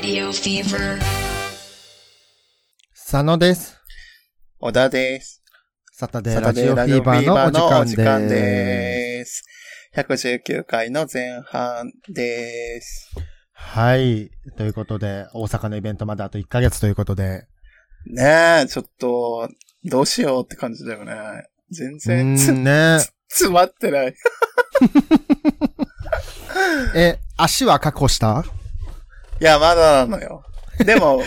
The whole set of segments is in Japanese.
Radio Fever. 佐野です。小田です。サタデーラジオフィーバーのお時間でです。119回の前半です。す。はい。ということで、大阪のイベントまであと1ヶ月ということで。ねえ、ちょっと、どうしようって感じだよね。全う然つ、んね。詰まってない。え、足は確保した？いや、まだなのよ。でも、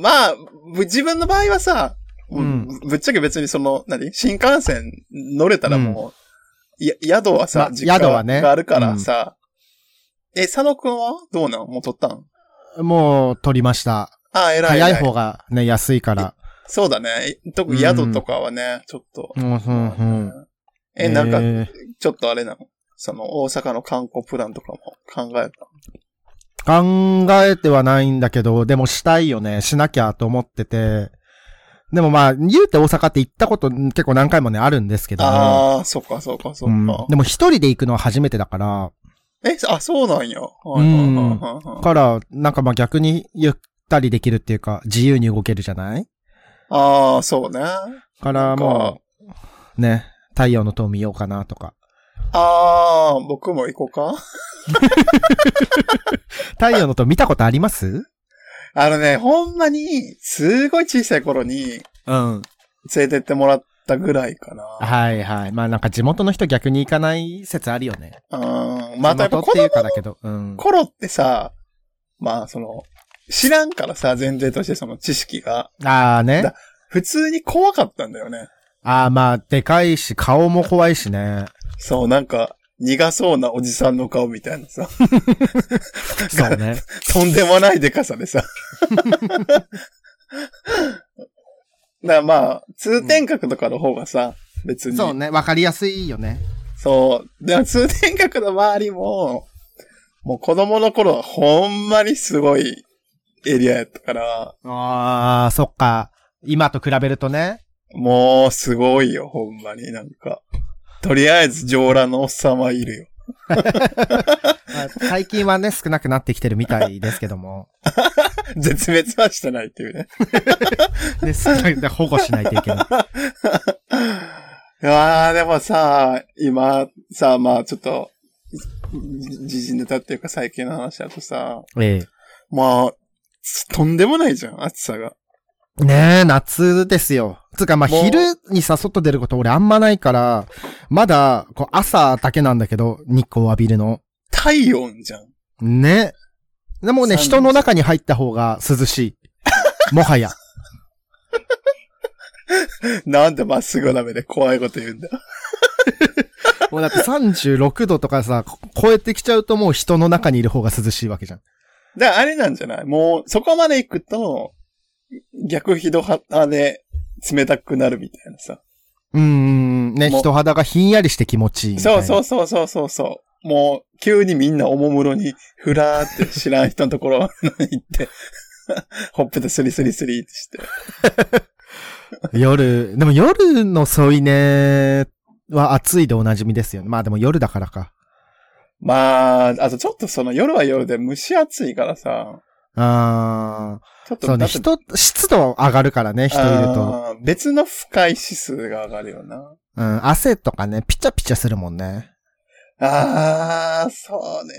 まあ、ぶ自分の場合はさ、うんぶぶっちゃけ別にその、何？新幹線乗れたらもう、や宿はさ、まはねがあるからさ、え、佐野くんはどうなん？もう取ったん？もう取りました。あ、偉い早い偉方がね、安いから。そうだね。特に宿とかはね、ちょっと。うん、うん、うん。え、なんか、えちょっとあれなの？その、大阪の観光プランとかも考えた？ー考えてはないんだけど、でもしたいよね。しなきゃと思ってて。でもまあ、言うて大阪って行ったこと結構何回もね、あるんですけども。ああ、そっかそっかそっうんか。でも一人で行くのは初めてだから、え、あ、そうなんや。はいはいはいはいはいから、なんかまあ逆にゆったりできるっていうか、自由に動けるじゃない？ああ、そうね。からもう、ね、太陽の塔見ようかなとか。ああ、僕も行こうか？太陽の塔見たことあります？あのね、ほんまに、すごい小さい頃にうん。連れてってもらったぐらいかな。はいはい。まあなんか地元の人逆に行かない説あるよね。うん。まあ、やっぱ子供かだけど。うん。頃ってさ、まあ、その、知らんからさ、前提としてその知識が。ああねだ。普通に怖かったんだよね。ああまあ、でかいし、顔も怖いしね。そう、なんか、苦そうなおじさんの顔みたいなさ、そうね。とんでもないでかさでさ。だまあ、通天閣とかの方がさ、別に。そうね。わかりやすいよね。そう。でも通天閣の周りも、もう子供の頃はほんまにすごいエリアやったから、ああ、そっか。今と比べるとね。もうすごいよ、ほんまになんか。とりあえず上裸のおっさんはいるよ。まあ最近はね、少なくなってきてるみたいですけども。絶滅はしてないっていうね。で、少なく保護しないといけない。いやー、でもさ、今、さ、まあちょっと、じ時事ネタっていうか最近の話だとさ、ええ。まあ、とんでもないじゃん、暑さが。ねえ、夏ですよ。つうか、まあ、昼にさ、外出ること俺あんまないから、まだ、こう、朝だけなんだけど、日光浴びるの。体温じゃん。ね。でもね、三人の中に入った方が涼しい。もはや。なんでまっすぐな目で怖いこと言うんだよ。もうだって36度とかさ、こ超えてきちゃうともう人の中にいる方が涼しいわけじゃん。だからあれなんじゃない？もう、そこまで行くと、逆ヒド派で冷たくなるみたいなさ。うーん、ね、人肌がひんやりして気持ちいいそうな。そうそうそうそうそう。もう、急にみんなおもむろに、ふらーって知らん人のところに行って、ほっぺたスリスリスリってして。夜、でも夜の添い寝は暑いでおなじみですよね。まあでも夜だからか。まあ、あとちょっとその夜は夜で蒸し暑いからさ、あー。ちょっとそうね、人、湿度上がるからね、人いると。別の不快指数が上がるよな。うん、汗とかね、ピチャピチャするもんね。ああ、そうね。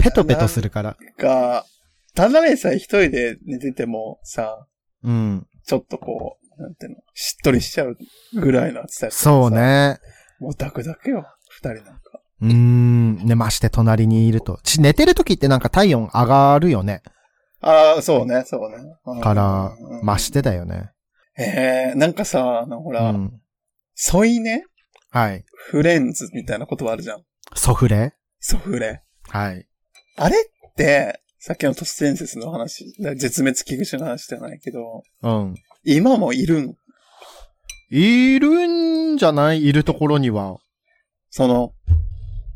ペトペトするから。なんか、ただでさえ一人で寝ててもさ、うん。ちょっとこう、なんていうの、しっとりしちゃうぐらいの暑さそう。ね。もうダクダクよ、二人なんか。うーん。ね、まして隣にいると。ち、寝てる時ってなんか体温上がるよね。ああ、そうね、そうね。うんからうん、ましてだよね。ええなんかさ、あの、ほうら、ん。添い寝？はい。フレンズみたいな言葉あるじゃん。ソフレ？ソフレ。はい。あれって、さっきの都市伝説の話、絶滅危惧種の話じゃないけど、うん。今もいるん？いるんじゃない？いるところには。その、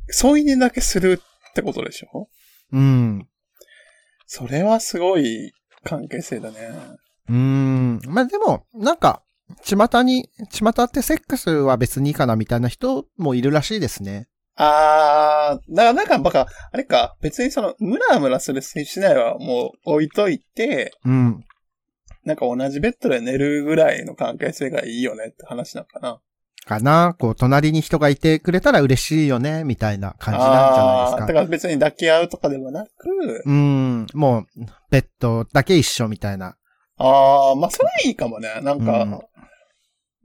添い寝だけするってことでしょ？うん。それはすごい関係性だね。うーん。まあ、でも、なんか、巷に、巷ってセックスは別にいいかなみたいな人もいるらしいですね。あー、だからなんかバカ、あれか、別にその、ムラムラするしないはもう置いといて、うん。なんか同じベッドで寝るぐらいの関係性がいいよねって話なのかな。かなこう、隣に人がいてくれたら嬉しいよね、みたいな感じなんじゃないですあーだか。から別に抱き合うとかでもなく、うん。もう、ベッドだけ一緒みたいな。あー、まあそれいいかもね。なんか、うん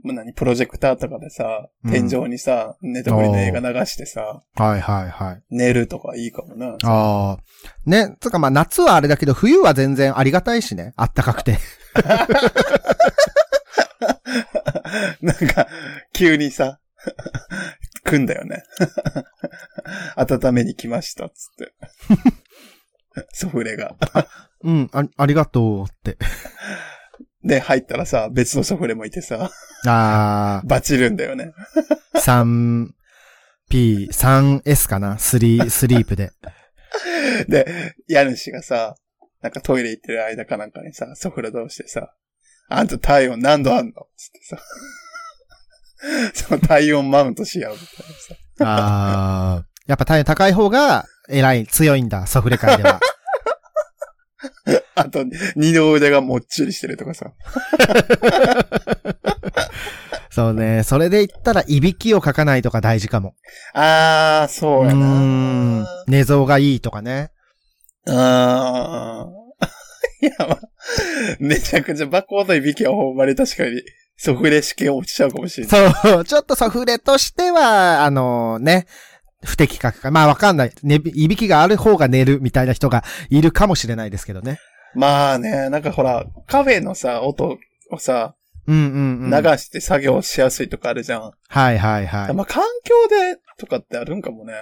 まあ何、プロジェクターとかでさ、うん天井にさ、ネトフリの映画流してさ、はいはいはい。寝るとかいいかもな。ああ。ね、つうかまあ夏はあれだけど、冬は全然ありがたいしね。あったかくて。なんか、急にさ、来んだよね。温めに来ました、つって。ソフレが。うん、あありがとうって。で、入ったらさ、別のソフレもいてさ、あバチるんだよね。あ、3P、3S かな ?3、スリープで。で、家主がさ、なんかトイレ行ってる間かなんかにさ、ソフレ通してさ、あんた体温何度あんの？つってさ、その体温マウントし合うみたいなさ。ああ、やっぱ体温高い方が偉い、強いんだ、ソフレ界では。あと、二の腕がもっちりしてるとかさ。そうね、それで言ったら、いびきをかかないとか大事かも。あー、そうやな。ん寝相がいいとかね。あー。いや、まあ、めちゃくちゃバコードいびきはほんまに確かに、ソフレ式が落ちちゃうかもしれない。そう、ちょっとソフレとしては、あのね、不適格か。まあわかんない。ね、いびきがある方が寝るみたいな人がいるかもしれないですけどね。まあね、なんかほら、カフェのさ、音をさ、うんうんうん。流して作業しやすいとかあるじゃん。はいはいはい。まあ環境でとかってあるんかもね。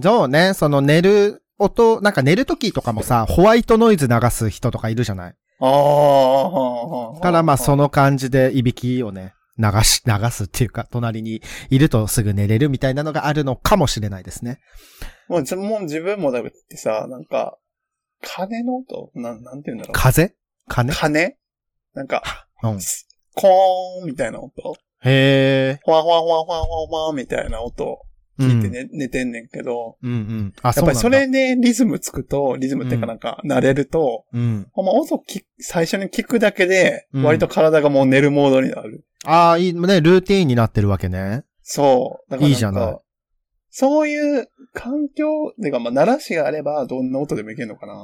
そうね、その寝る音、なんか寝る時とかもさ、ホワイトノイズ流す人とかいるじゃない？ああ、からまあその感じでいびきをね、流し、流すっていうか、隣にいるとすぐ寝れるみたいなのがあるのかもしれないですね。もうじもう自分もだってさ、なんか、鐘の音？なん、なんて言うんだろう。風？鐘？鐘？なんか、うん。コーンみたいな音？へえ。ほわほわほわほわほわほわみたいな音？うん聞いて寝,、寝てんねんけど、うんうん。あ、やっぱりそれうでリズムつくと、リズムっていうかなんか、慣れると。うん。ほんま音き最初に聞くだけで、うん割と体がもう寝るモードになる。ああ、いいね、ルーティーンになってるわけね。そう。だからいいじゃないそういう環境、てかまあ、鳴らしがあれば、どんな音でもいけるのかな。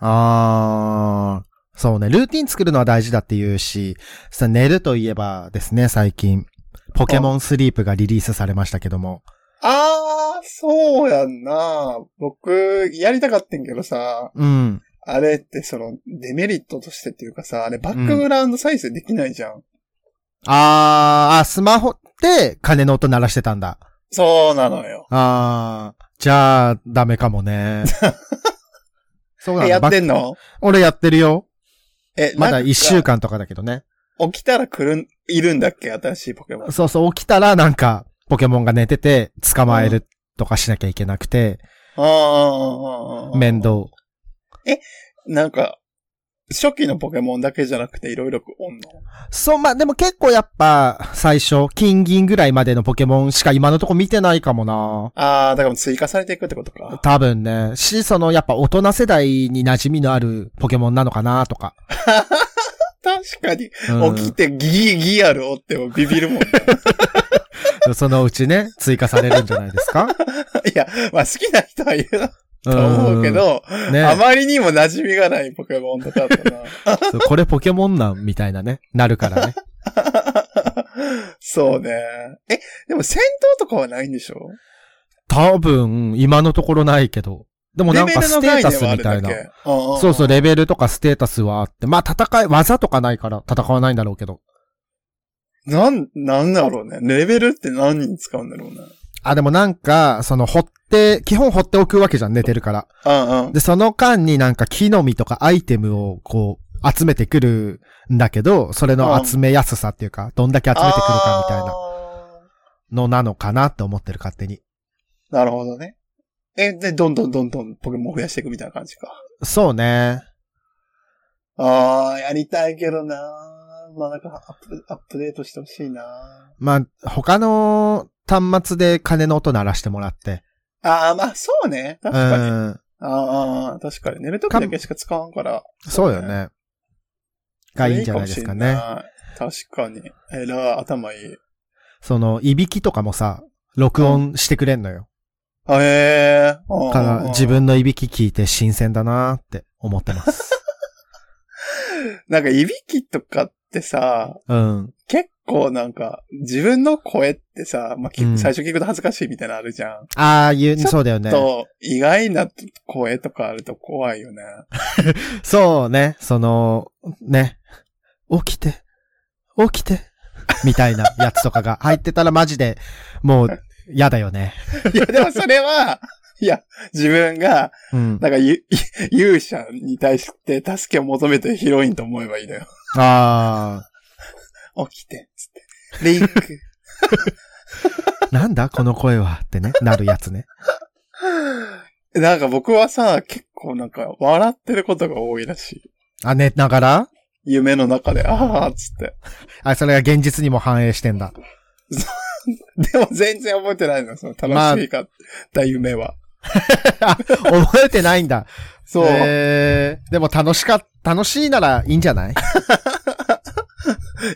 ああ、そうね、ルーティン作るのは大事だって言うし、さ、寝るといえばですね、最近、ポケモンスリープがリリースされましたけども。あー、そうやんな。僕、やりたかったんけどさ、うん。あれってその、デメリットとしてっていうかさ、あれバックグラウンド再生できないじゃん。あーあ、スマホで鐘の音鳴らしてたんだ。そうなのよ。ああ、じゃあ、ダメかもね。そうなん。やってばんの？俺やってるよ。え、まだ一週。間とかだけどね。起きたら来るん、いるんだっけ？新しいポケモン。そうそう、起きたらなんか、ポケモンが寝てて、捕まえるとかしなきゃいけなくて、あーあ面。倒。なんか、初期のポケモンだけじゃなくていろいろおんの？そう、まあ、でも結構やっぱ、最初、金銀ぐらいまでのポケモンしか今のとこ見てないかもな。ああ、だから追加されていくってことか。多分ね。し、その、やっぱ大人世代に馴染みのあるポケモンなのかなとか。確かに、うん起きてギーギーあるおってもビビるもんね。そのうちね、追加されるんじゃないですか？いや、まあ好きな人はいると思うけど、うん、ねあまりにも馴染みがないポケモンとかだったな。これポケモンなんみたいなね、なるからね。そうね。え、でも戦闘とかはないんでしょ？多分、今のところないけど。でもなんかステータスみたいな。そそうそう、レベルとかステータスはあって。まあ戦い、技とかないから戦わないんだろうけど。なん、なんだろうね。レベルって何に使うんだろうね。あ、でもなんか、その、掘って、基本掘っておくわけじゃん、寝てるから。うんうん。で、その間になんか木の実とかアイテムをこう、集めてくるんだけど、それの集めやすさっていうか、どんだけ集めてくるかみたいなのなのかなって思ってる、勝手に。なるほどね。え、で、どんどんどんどんポケモン増やしていくみたいな感じか。そうね。ああ、やりたいけどなまあなんかアップ、アップデートしてほしいなまあ、他の端末で鐘の音鳴らしてもらって、ああ、まあそうね。確うかに。ん。ああ、確かに。寝るときだけしか使わんから。そうよね。がいいんじゃないですかね。いいかもしれない。確かに。えらい、頭いい。その、いびきとかもさ、録音してくれんのよ。あええー。から、自分のいびき聞いて新鮮だなーって思ってます。なんか、いびきとかってさ、うん。結構なんか、自分の声ってさ、まあ、きうん最初聞くと恥ずかしいみたいなのあるじゃん。ああ、言う、そうだよね。と、意外な声とかあると怖いよね。そうね、その、ね、起きて、起きて、みたいなやつとかが入ってたらマジで、もう、嫌だよね。いや、でもそれは、いや、自分が、うん。なんか、ゆ 勇者に対して助けを求めてるヒロインと思えばいいのよ。あ起きて、つって。リンク。あ、なんだこの声はってね、なるやつね。なんか僕はさ、結構なんか、笑ってることが多いらしい。あ、寝ながら？夢の中で、ああ、つって。あ、それが現実にも反映してんだ。でも全然覚えてないの、その楽しいかった夢は。覚えてないんだ。そう。えー、でも楽しか、楽しいならいいんじゃない？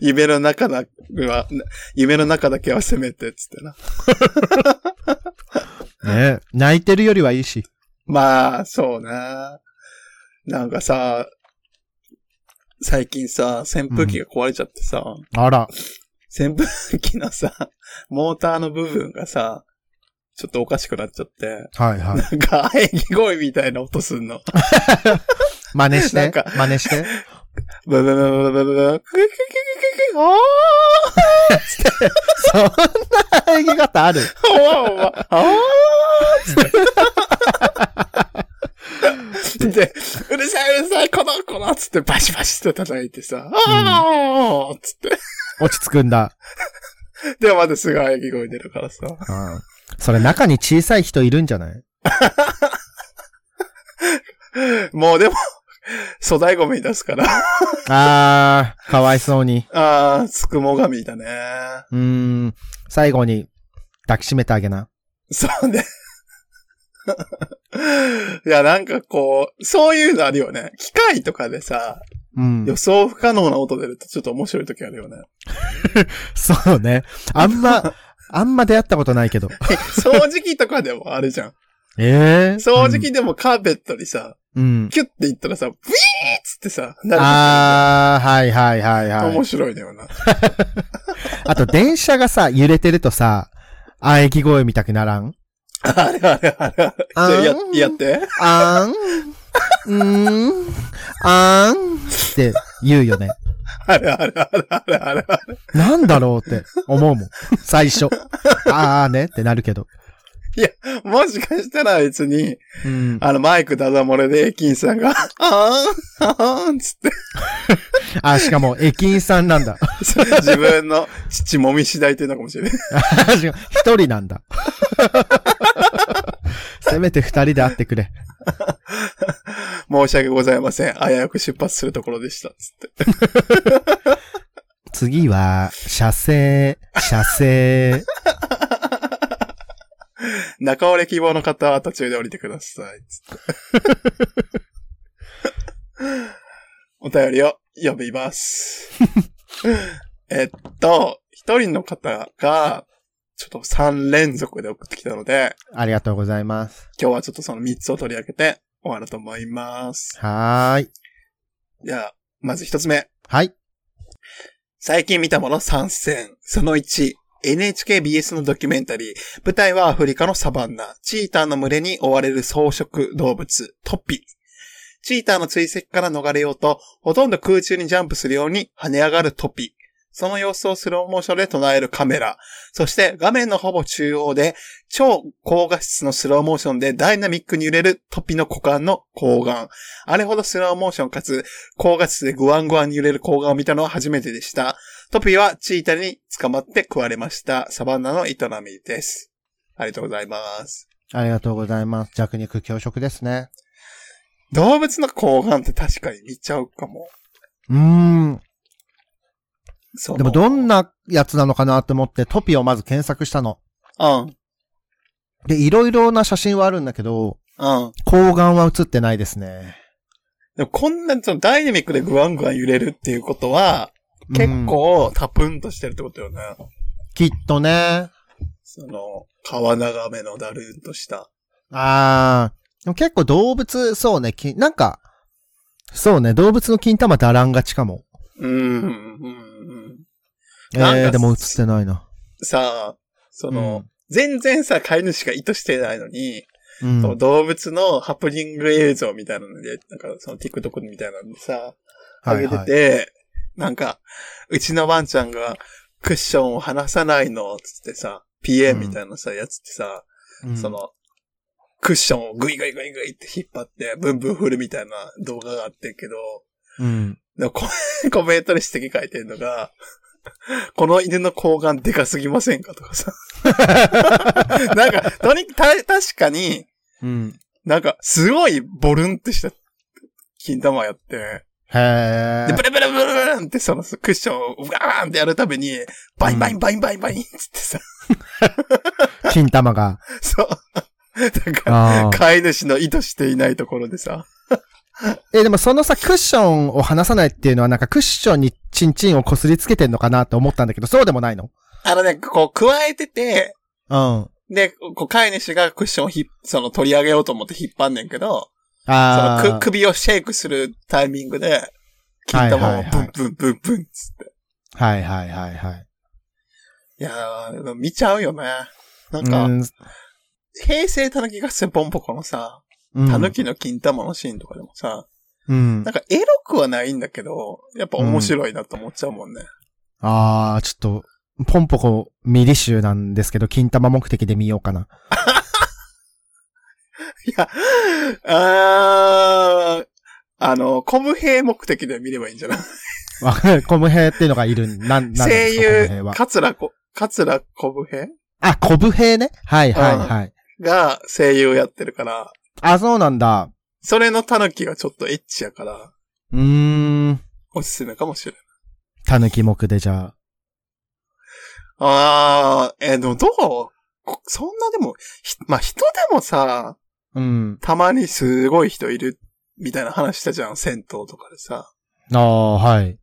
夢の中だは、夢の中だけはせめて、つってな。ね泣いてるよりはいいし。まあ、そうな。なんかさ、最近さ、扇風機が壊れちゃってさ、あら。扇風機のさ、モーターの部分がさ、ちょっとおかしくなっちゃって。はいはい。なんか、喘ぎ声みたいな音すんの。真似して？なんか、真似して？ブブブブブブブ、クククククク、おーそんな喘ぎ方あるおわおわ、おーで、うるさいうるさい、この、この、つってバシバシって叩いてさ、あー、ああ、つって。落ち着くんだ。で、まだすぐ喘ぎ声出るからさ。うん。それ中に小さい人いるんじゃない？もうでも、粗大ゴミ出すから。あー、かわいそうに。あー、つくも神だね。うーん。最後に抱きしめてあげな。そうね。いや、なんかこう、そういうのあるよね。機械とかでさ、うん予。想不可能な音出るとちょっと面白い時あるよね。そうね。あんま、あんま出会ったことないけど。掃除機とかでもあるじゃん。え えー？掃除機でもカーペットにさ、うん。キュッていったらさ、ブイーっつってさ、なるあー、はいはいはいはい面。白いのよな。あと電車がさ、揺れてるとさ、喘ぎ声見たくならん？あれあれあれあれ。あや、やって。あーん、うーん、あーんって言うよね。あれあれあれあれあれあれ。なんだろうって思うもん。最初。あーねってなるけど。もしかしたら別に、うん。あのマイクダダ漏れで駅員さんが、あーん、あーんつって、あ、しかも駅員さんなんだ。自分の父もみしだいてるのかもしれない。一人なんだ。せめて二人で会ってくれ。申し訳ございません。危うく出発するところでした。つって。次は、射精、射精。中折れ希望の方は途中で降りてください。つって。お便りを読みます。えっと、一人の方が、ちょっと3連続で送ってきたので、ありがとうございます。今日はちょっとその3つを取り上げて終わると思います。はーい。じゃあ、まず一つ目。はい。最近見たもの参戦。その1。NHKBS のドキュメンタリー。舞台はアフリカのサバンナ。チーターの群れに追われる草食動物、トピ。チーターの追跡から逃れようと、ほとんど空中にジャンプするように跳ね上がるトピ。その様子をスローモーションで捉えるカメラ。そして画面のほぼ中央で超高画質のスローモーションでダイナミックに揺れるトピの股間の睾丸。あれほどスローモーションかつ高画質でグワングワンに揺れる睾丸を見たのは初めてでした。トピはチータに捕まって食われました。サバンナの営みです。ありがとうございます。ありがとうございます。弱肉強食ですね。動物の睾丸って確かに見ちゃうかも。うーん。そのでもどんなやつなのかなと思ってトピをまず検索したの。うん。で、いろいろな写真はあるんだけど、うん。睾丸は写ってないですね。でもこんな、そのダイナミックでグワングワン揺れるっていうことは、結うん構タプンとしてるってことよね。きっとね。その、川眺めのだるんとした。あー。でも結構動物、そうね、きなんか、そうね、動物の金玉だらんがちかも。うん、うん、うん。えなんかー、でも写ってないな。さあ、その、うん全然さ、飼い主が意図してないのに、うん。その動物のハプニング映像みたいなので、なんかその TikTok みたいなのでさ、上げてて、なんか、うちのワンちゃんがクッションを離さないの、つってさ、PA みたいなさ、やつってさ、うんそ、の、クッションをグイグイグイグイって引っ張って、ブンブン振るみたいな動画があってんけど、うん。コ コメントで指摘書いてるのが、この犬の睾丸でかすぎませんか？とかさ。なんか、とにた、確かに、うん。なんか、すごいボルンってした金玉やって、へで、ブー。ルブルブルブルンってそのクッションをガーンってやるたびに、バインバインバインバインバインっつってさ、金玉が。そう。だから、飼い主の意図していないところでさ、え、でもそのさ、クッションを離さないっていうのはなんかクッションにチンチンをこすりつけてんのかなって思ったんだけど、そうでもないの？あのね、こう、咥えてて、うん。で、こう、飼い主がクッションをひっ、その、取り上げようと思って引っ張んねんけど、そああ。のく、首をシェイクするタイミングで、金玉をはいはいはいブンブンブンブンっつって。はいはいはいはい。いやー、見ちゃうよね。なんか、うん平成たぬき合戦ポンポコのさ、うんたぬきの金玉のシーンとかでもさ、うんなん。かエロくはないんだけど、やっぱ面白いなと思っちゃうもんね。ああ、ちょっと、ポンポコミリ集なんですけど、金玉目的で見ようかな。いや、あー、あの、コム兵目的で見ればいいんじゃない？わかる。コムヘイっていうのがいるん、なん、なん声ですかコムヘイ優、は。桂こ、桂コム兵あ、コブヘイね。はいはいはい。が声優やってるから、あ、そうなんだ。それのタヌキがちょっとエッチやから、うーん。おすすめかもしれない。たぬき目でじゃあ。あー、えーでもどう？こそんなでも、ひまあ、人でもさ、うん。たまにすごい人いる、みたいな話したじゃん、銭湯とかでさ。ああ、はい。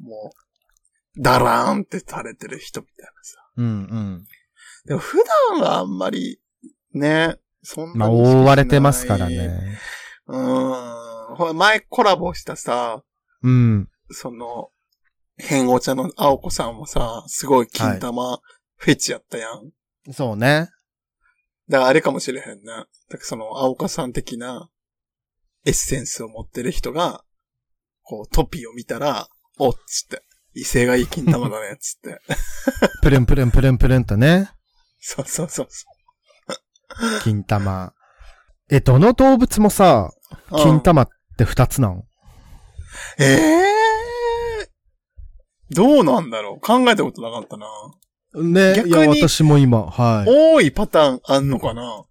もう、ダラーンって垂れてる人みたいなさ。うんうん。でも普段はあんまり、ね、そんまあ、なに意識しない覆われてますから。ね。うーん。ほら、前コラボしたさ、うん。その、変お茶の青子さんもさ、すごい金玉フェチやったやん。そうね。だからあれかもしれへんな。だからその、青子さん的なエッセンスを持ってる人が、こう、トピを見たら、おっつって、威勢がいい金玉だね、つって。プルンプルンプルンプルンとね。そうそうそうそ 金玉。え、どの動物もさ、う。金玉って二つなん？ええー、どうなんだろう？考えたことなかったな。ね。逆にいや、私も今、はい。多いパターンあんのかな、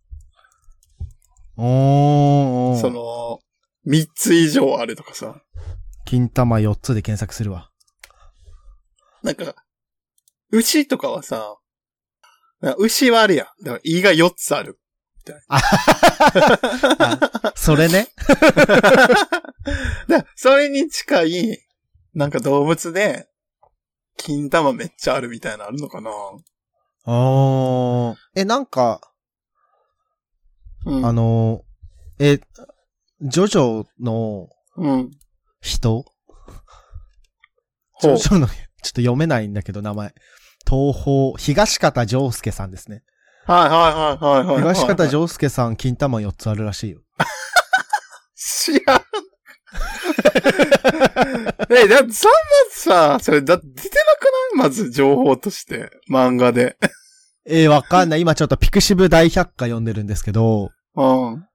おー。その、三つ以上あるとかさ。金玉4つで検索するわ。なんか、牛とかはさ、牛はあるやん。だから胃が4つある。それね。だそれに近い、なんか動物で、金玉めっちゃあるみたいなのあるのかなあー。え、なんか、うん。あの、え、ジョジョのうん。人？ジョジョの、ちょっと読めないんだけど、名前。東方、東方丈介さんですね。はいはいはいはいはい、東方丈介さん、金玉4つあるらしいよ。知らん。え、だってそんなさ、それだって出てなくないまず情報として、漫画で。えーわかんない。今ちょっとピクシブ大百科読んでるんですけど、うん。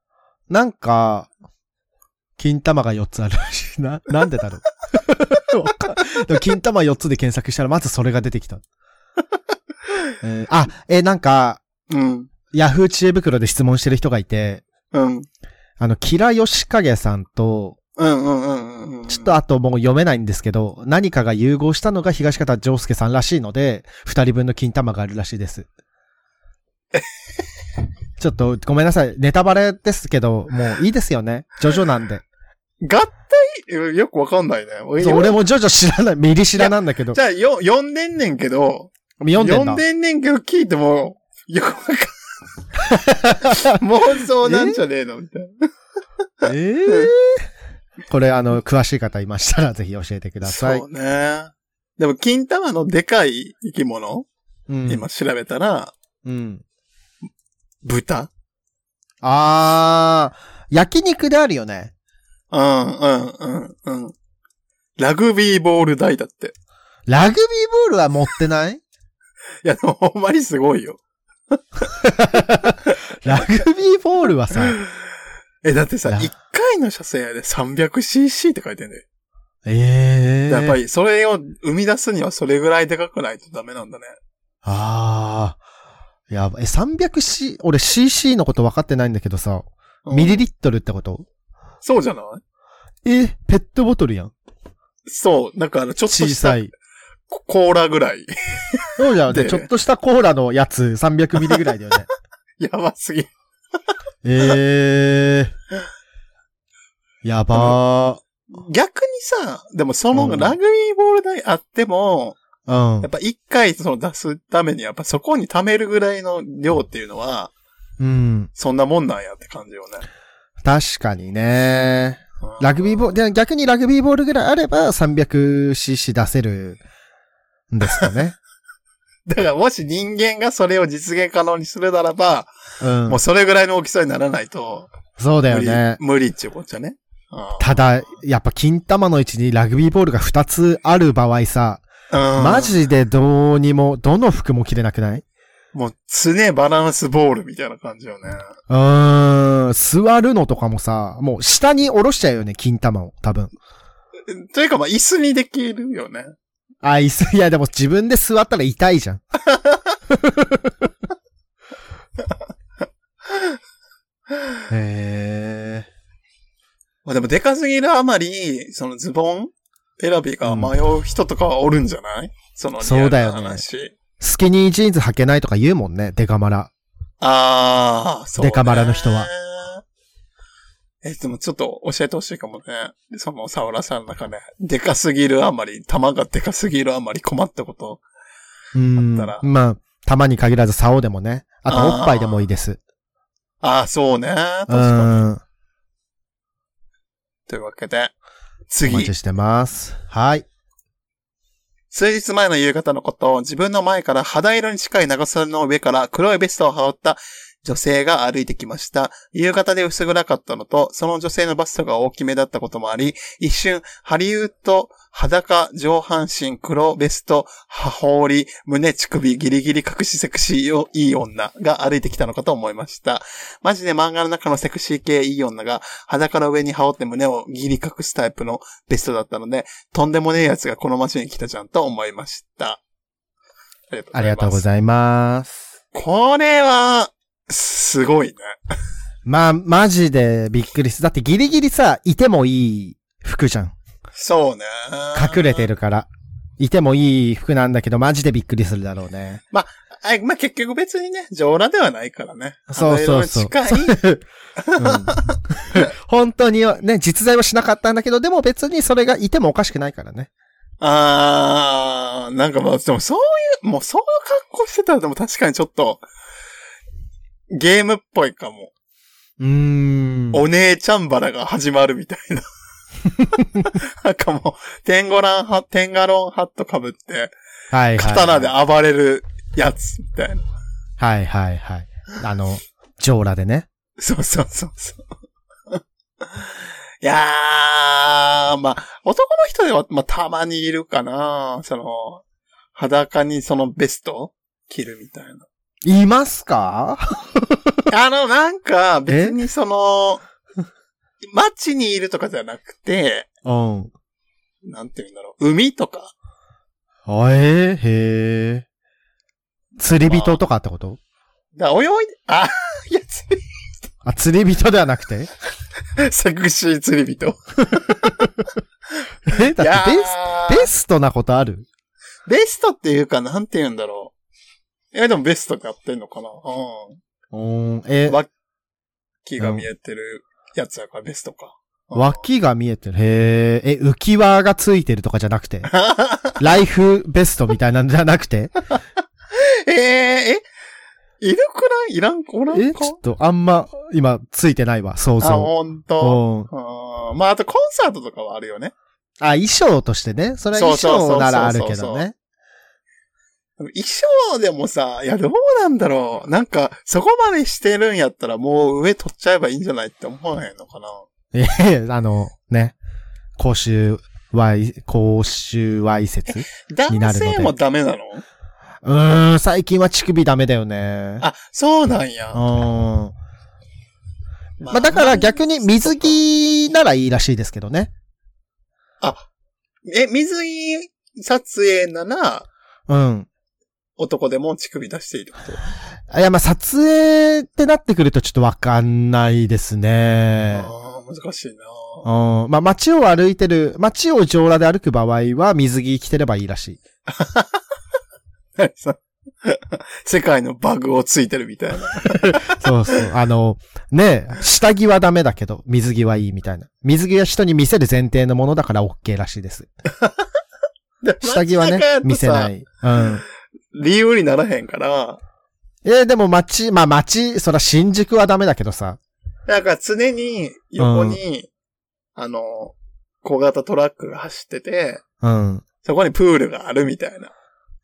なんか、金玉が4つあるらしい。な、なんでだろう。金玉4つで検索したら、まずそれが出てきた。えーあ、えーなんか、うん。ヤフー知恵袋で質問してる人がいて、うん。あの、キラヨシカゲさんと、うんうんうんうんうん。ちょっとあともう読めないんですけど、何かが融合したのが東方丈介さんらしいので、二人分の金玉があるらしいです。ちょっとごめんなさい。ネタバレですけど、もういいですよね。ジョジョなんで。合体？よくわかんないね。俺もジョジョ知らない。ミリ知らなんだけど。じゃあ、よ、読んでんねんけど、読んでんだ。読んでんねんけど聞いても、よくわかん 妄想なんじゃねえのみたいな。ええこれ、あの、詳しい方いましたら、ぜひ教えてください。そうね。でも、金玉のでかい生き物、うん。今調べたら、うん。豚あー、焼肉であるよね。うん、うん、うん、うん。ラグビーボール台だって。ラグビーボールは持ってない？いや、でもほんまにすごいよ。ラグビーボールはさ、え、だってさ、いや1回の車線やで 300cc って書いてんだよ。ええやっぱ。り、それを生み出すにはそれぐらいでかくないとダメなんだね。あー。やば、え、300C、俺 CC のこと分かってないんだけどさ、うんミリリットルってこと？そうじゃない？え、ペットボトルやん。そう。だから、ちょっと小したさい。ココーラぐらい。そうじゃんね。でちょっとしたコーラのやつ300ミリぐらいだよね。やばすぎ。ええー。やば逆にさ、でもそのうんラグビーボール台あっても、ー。うんやっ。ぱ一回その出すためにやっぱそこに貯めるぐらいの量っていうのは、うん。そんなもんなんやって感じよね。確かにね。うんラグビーボール、で逆にラグビーボールぐらいあれば 300cc 出せるんですかね。だからもし人間がそれを実現可能にするならば、うんもう。それぐらいの大きさにならないと、そうだよね。無理っていうことじゃね。うんただ、やっぱ金玉の位置にラグビーボールが2つある場合さ、うんマジでどうにも、どの服も着れなくない？もう常バランスボールみたいな感じよね。うーん、座るのとかもさ、もう下に下ろしちゃうよね、金玉を、多分。というかまあ椅子にできるよね。あ、いす、いやでも自分で座ったら痛いじゃん。へまあでもでかすぎるあまり、そのズボン選びが迷う人とかはおるんじゃない、そのそうだよねリアルな話。スキニージーンズ履けないとか言うもんね、デカマラ。ああ、そう、ね。デカバラの人は。え、でもちょっと教えてほしいかもね。その、サウラさんの中で、でかすぎるあまり、玉がでかすぎるあまり困ったこと。うん。あったらまあ、玉に限らず竿でもね。あとおっぱいでもいいです。ああ、そうね。確うかに。ん。というわけで、お次待。ちしてます。はい。数日前の夕方のこと、自分の前から肌色に近い長袖の上から黒いベストを羽織った女性が歩いてきました。夕方で薄暗かったのと、その女性のバストが大きめだったこともあり、一瞬、ハリウッド、裸、上半身、黒ベスト、羽織、胸、乳首、ギリギリ隠しセクシーよ、いい女が歩いてきたのかと思いました。マジで漫画の中のセクシー系いい女が裸の上に羽織って胸をギリ隠すタイプのベストだったので、とんでもねえやつがこの街に来たじゃんと思いました。ありがとうございます。ありがとうございます。これは、すごいね。まあ、マジでびっくりする。だってギリギリさ、いてもいい服じゃん。そうね。隠れてるから。いてもいい服なんだけど、マジでびっくりするだろうね。あまあ、結局別にね、上裸ではないからね。そうそうそう。近い。うん 本当にね、実在はしなかったんだけど、でも別にそれがいてもおかしくないからね。あー、なんかまあ、でもそういう、もうそういう格好してたらでも確かにちょっと、ゲームっぽいかも。うーん。お姉ちゃんバラが始まるみたいな。なんかもう、テンゴランハ、テンガロンハット被って、はいはい。刀で暴れるやつ、みたいな。はいはいはい。あの、ジョーラでね。そうそうそうそう。いやー、まあ、男の人では、まあ、たまにいるかな。その、裸にそのベスト着るみたいな。いますか？あの、なんか、別にその、街にいるとかじゃなくて、うん。なんて言うんだろう、海とか？あえ？ー、へえ。釣り人とかってこと？だから泳いで、あ、いや、釣あ、釣り人ではなくて？り、セクシー釣り人。え？だってベスーベストなことある？ベストっていうか、なんて言うんだろう。いや、でもベストでやってんのかな？うん。うん。え、脇が見えてるやつやからベストか。脇が見えてる。へえ。え、浮き輪がついてるとかじゃなくて？ライフベストみたいなんじゃなくて？えー、え？いるくない？いらんおらえ、んか？ちょっとあんま、今、ついてないわ、想あ、像。ほんうと。ん。うんまあ、あとコンサートとかはあるよね。あ、衣装としてね。それは衣装ならあるけどね。衣装でもさ、いや、どうなんだろう。なんか、そこまでしてるんやったらもう上取っちゃえばいいんじゃないって思わへんのかな。ええ、あの、ね。公衆わい、公衆わいせつに男なるので性もダメなの？うーん、最近は乳首ダメだよね。あ、そうなんやう。ーん。まあ、だから逆に水着ならいいらしいですけどね。え、水着撮影なら、うん。男でも乳首出していいってこといや、まあ、撮影ってなってくるとちょっとわかんないですね。ああ、難しいうん。なまあ、街を歩いてる、街を上裸で歩く場合は水着着てればいいらしい。世界のバグをついてるみたいな。そうそう。あの、ね下着はダメだけど、水着はいいみたいな。水着は人に見せる前提のものだから OK らしいです。下着はね、見せな。い。うん。理由にならへんから、えーでも街、まあ街、そら新宿はダメだけどさ。なんか常に横に、あの、小型トラックが走ってて、うん。そこにプールがあるみたいな。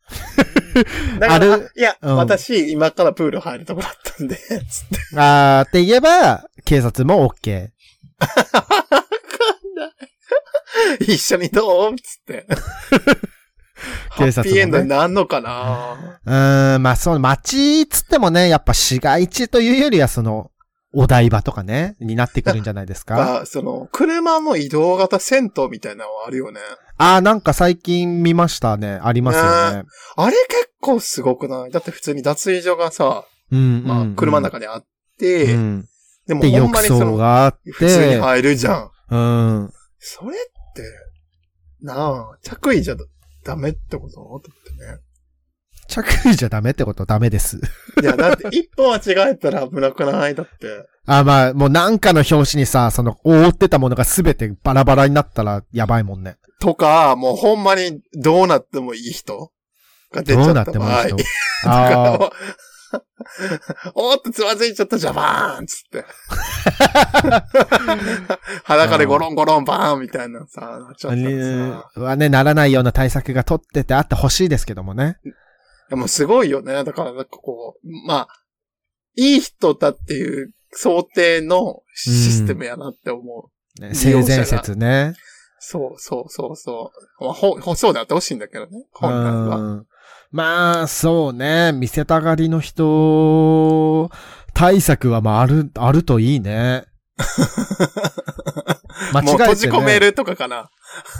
だからある？いや、うん私、今からプール入るとこだったんで、つって。あーって言えば、警察も OK。わかんない。一緒にどう？つって。ハ警察もねッピーエンドになんのかな？うーん、まあその街つってもね、やっぱ市街地というよりはその、お台場とかね、になってくるんじゃないですか？が、その、車の移動型銭湯みたいなのはあるよね。あーなんか最近見ましたね。ありますよね。あれ結構すごくない？だって普通に脱衣所がさ、うん、うん。まあ、車の中にあって、うん。でもで、ほんまにその、があっ普通にて、入るじゃん。うん。それって、なあ、着衣じゃダメってこと？と思ってね。着衣じゃダメってこと？ダメです。いや、だって一歩間違えたら危なくない？だって。あ、まあ、もうなんかの表紙にさ、その、覆ってたものがすべてバラバラになったらやばいもんね。とか、もうほんまにどうなってもいい人が出ちどうなゃっったてもいい人？場合。。ああ。おーっとつまずいちゃったじゃん、バーンっつって。裸でゴロンゴロンバーンみたいなさ、なっちゃったらさ。はね、ならないような対策が取っててあってほしいですけどもね。でもすごいよね。だから、なんかこう、まあ、いい人だっていう想定のシステムやなって思う。ね性善説ね。そうそうそうそう。まあ、ほ、ほそうであってほしいんだけどね。本来は。うんまあ、そうね。見せたがりの人、対策はまあある、あるといいね。間違えて、ね。もう閉じ込めるとかかな。バ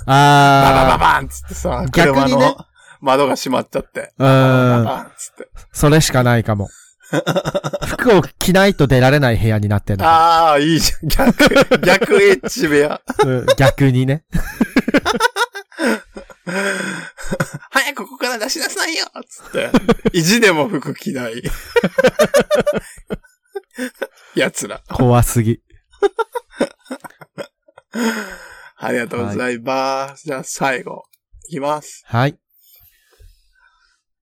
ババあバーンっつってさ、逆にね窓が閉まっちゃって。あ、ババうん。つって。それしかないかも。服を着ないと出られない部屋になってるの。ああ、いいじゃん。逆、逆エッチ部屋。うん逆にね。早くここから出しなさいよつって。意地でも服着ない。奴ら。怖すぎ。ありがとうございます。じゃあ最後。いきます。はい。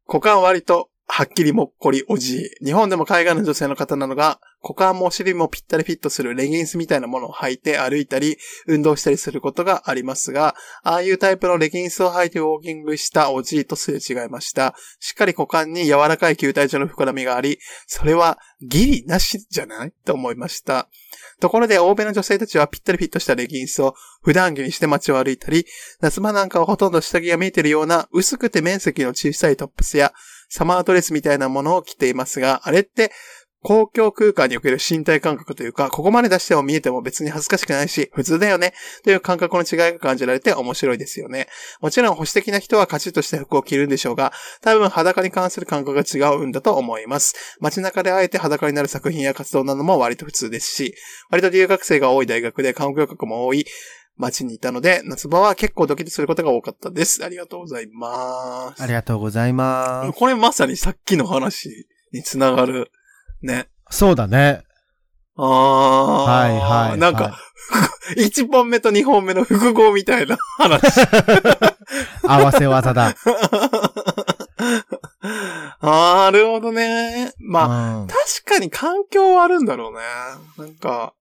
股間割と、はっきりもっこりおじい。日本でも海外の女性の方なのが、股間もお尻もぴったりフィットするレギンスみたいなものを履いて歩いたり、運動したりすることがありますが、ああいうタイプのレギンスを履いてウォーキングしたおじいとすれ違いました。しっかり股間に柔らかい球体状の膨らみがあり、それはギリなしじゃない？と思いました。ところで、欧米の女性たちはぴったりフィットしたレギンスを普段着にして街を歩いたり、夏場なんかはほとんど下着が見えているような薄くて面積の小さいトップスやサマードレスみたいなものを着ていますが、あれって公共空間における身体感覚というか、ここまで出しても見えても別に恥ずかしくないし、普通だよね、という感覚の違いが感じられて面白いですよね。もちろん保守的な人はカチッとした服を着るんでしょうが、多分裸に関する感覚が違うんだと思います。街中であえて裸になる作品や活動なども割と普通ですし、割と留学生が多い大学で観光客も多い街にいたので、夏場は結構ドキドキすることが多かったです。ありがとうございます。ありがとうございます。これまさにさっきの話につながる、ね。そうだね。ああ。はいはい。なんか、1本目と2本目の複合みたいな話。合わせ技だ。なるほどね。まあ、うん確かに環境はあるんだろうね。なんか、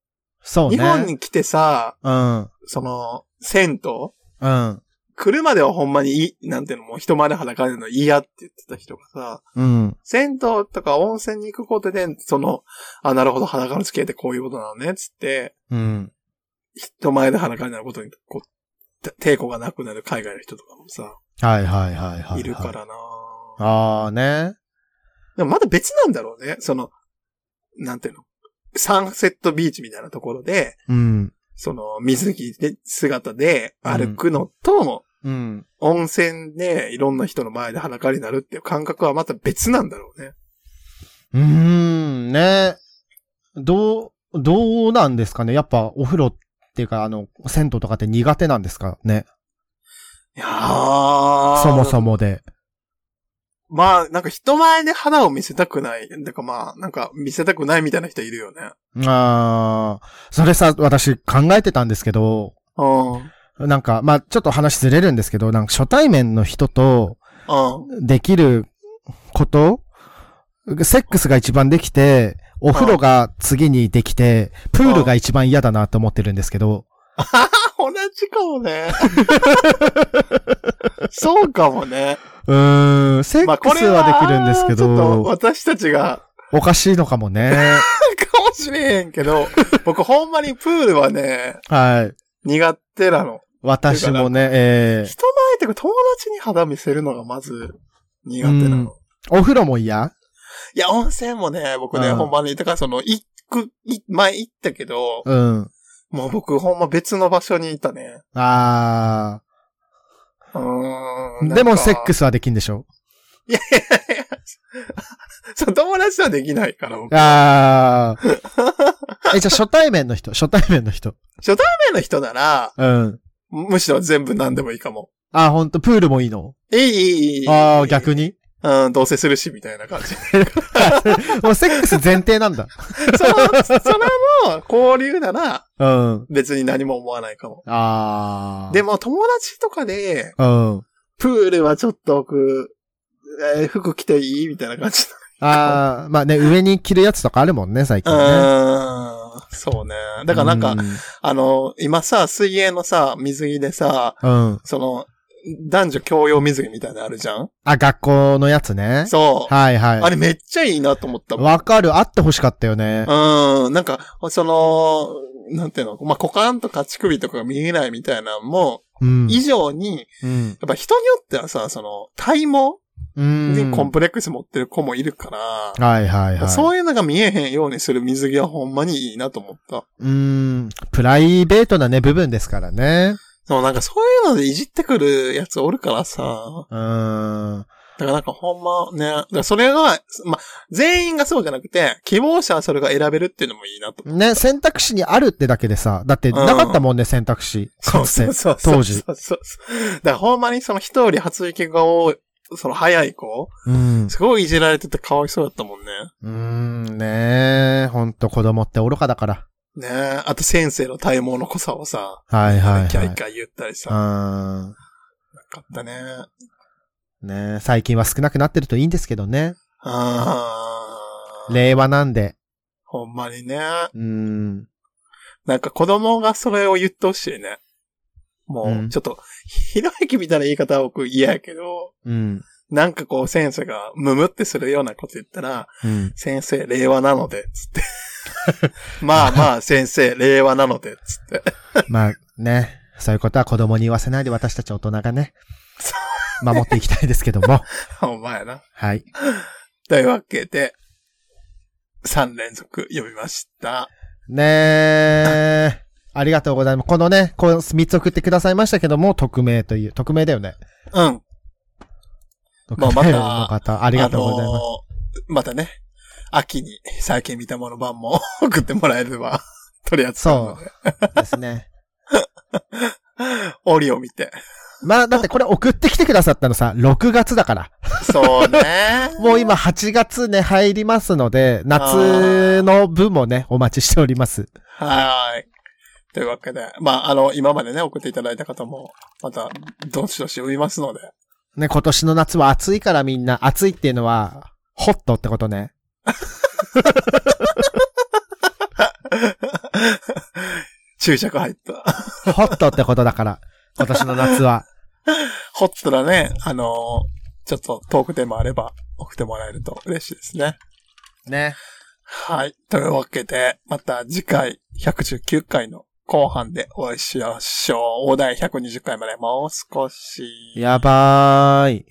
そうね。日本に来てさ、うん。その、銭湯？うん。来るまではほんまにいい、なんていうの、もう人前で裸でるの嫌って言ってた人がさ、うん。銭湯とか温泉に行くことで、その、あ、なるほど、裸の付き合いってこういうことなのね、つって、うん。人前で裸になることに、こう、抵抗がなくなる海外の人とかもさ、はいはいはいはい。いるか。らなああね。でもまだ別なんだろうね。その、なんていうのサンセットビーチみたいなところで、うん。その水着で姿で歩くのと、うん。温泉でいろんな人の前で裸になるっていう感覚はまた別なんだろうね。うーん、ね。どう、どうなんですかね？やっぱお風呂っていうか、あの、銭湯とかって苦手なんですか？ねいやーそもそ。もで。まあ、なんか人前で肌を見せたくない。だからまあ、なんか見せたくないみたいな人いるよね。ああ、それさ、私考えてたんですけど、うん。なんか、まあ、ちょっと話ずれるんですけど、なんか初対面の人とうん。できることセックスが一番できて、お風呂が次にできて、プールが一番嫌だなと思ってるんですけど、あ、同じかもね。そうかもね。うーん、セックスはできるんですけちょっとど、私たちが、おかしいのかもね。かもしれへんけど、僕ほんまにプールはね、はい。苦手なの。私もね、えー、人前っていうか友達に肌見せるのがまず苦手なの。うんお風呂も嫌？いや、温泉もね、僕ね、うんほんまに、だからその、行く、い前行ったけど、うん。もう僕ほんま別の場所にいたね。あうーん。ー。でもセックス。スはできんでしょ？そう、友達とはできないから、僕。あー。え、じゃあ初対面の人、初対面の人？前の人なら、うん。むしろ全部何でもいいかも。あー、ほんと、プールもいいの？いい、いい、いい。あー、逆に？うん、どうせするし、みたいな感じ。もうセックス前提なんだ。その、それの交流なら、うん。別に何も思わないかも。あー。でも、友達とかで、うん。プールはちょっと僕、えー服着ていい？みたいな感じ。あー、まあね、上に着るやつとかあるもんね、最う近ね。そうね。だからなんか、うんあの、今さ、水泳のさ、水着でさ、うん。その、男女共用水着みたいなのあるじゃん？あ、学校のやつね。そう。はいはい。あれめっちゃいいなと思った。わかる。あってほしかったよね。うん。なんか、その、なんていうの、まあ、股間とか乳首とかが見えないみたいなのも、うん。以上に、うん。やっぱ人によってはさ、その、体毛うん。にコンプレックス持ってる子もいるから、はいはいはい。そういうのが見えへんようにする水着はほんまにいいなと思った。うん。プライベートなね、部分ですからね。そう、なんかそういうのでいじってくるやつおるからさ。うん。だからなんかほんまね、だからそれが、ま、全員がそうじゃなくて、希望者はそれが選べるっていうのもいいなと思ね、選択肢にあるってだけでさ、だってなかったもんね、選択肢。う。かつて。そう当時そうそうそう。だからほんまにその人より発育が多い、その早い子、うん。すごいいじられててかわいそうだったもんね。うん、ねえ、ほんと子供って愚かだから。ねえ。あと先生の体毛の濃さをさ、はいはいはい。キャイキャイ言ったりさ、うん。なかったね。ねえ最近は少なくなってるといいんですけどね。あー。令和なんで。ほんまにね。うん。なんか子供がそれを言ってほしいね。もう、うんちょっと、ひろゆきみたいな言い方は僕嫌やけど、うん。なんかこう先生がムムってするようなこと言ったら、うん。先生令和なので、つって。まあまあ先生令和なので、つって。まあね、そういうことは子供に言わせないで私たち大人がね、守っていきたいですけども。ほんまやな。はい。というわけで、3連続読みました。ねえ。ありがとうございます。このね、こう3つ送ってくださいましたけども、匿名という、匿名だよね。うん。匿まあまた名の方、ありがとうございます。あのーまたね、秋に最近見たもの版も 送ってもらえれば、取り扱うので。ですね。折を見て。まあ、だってこれ送ってきてくださったのさ、6月だから。そうね。もう今8月ね、入りますので、夏の分もね、お待ちしております。はい。というわけで、まあ、あの、今までね、送っていただいた方も、また、どしどし読みますので。ね、今年の夏は暑いからみんな、暑いっていうのは、ホットってことね。注釈入った。ホットってことだから、今年の夏は。ホットなね、あのちょっとトークテーマあれば送ってもらえると嬉しいですね。ね。はい。というわけで、また次回119回の後半でお会いしましょう。お題120回までもう少し。やばーい。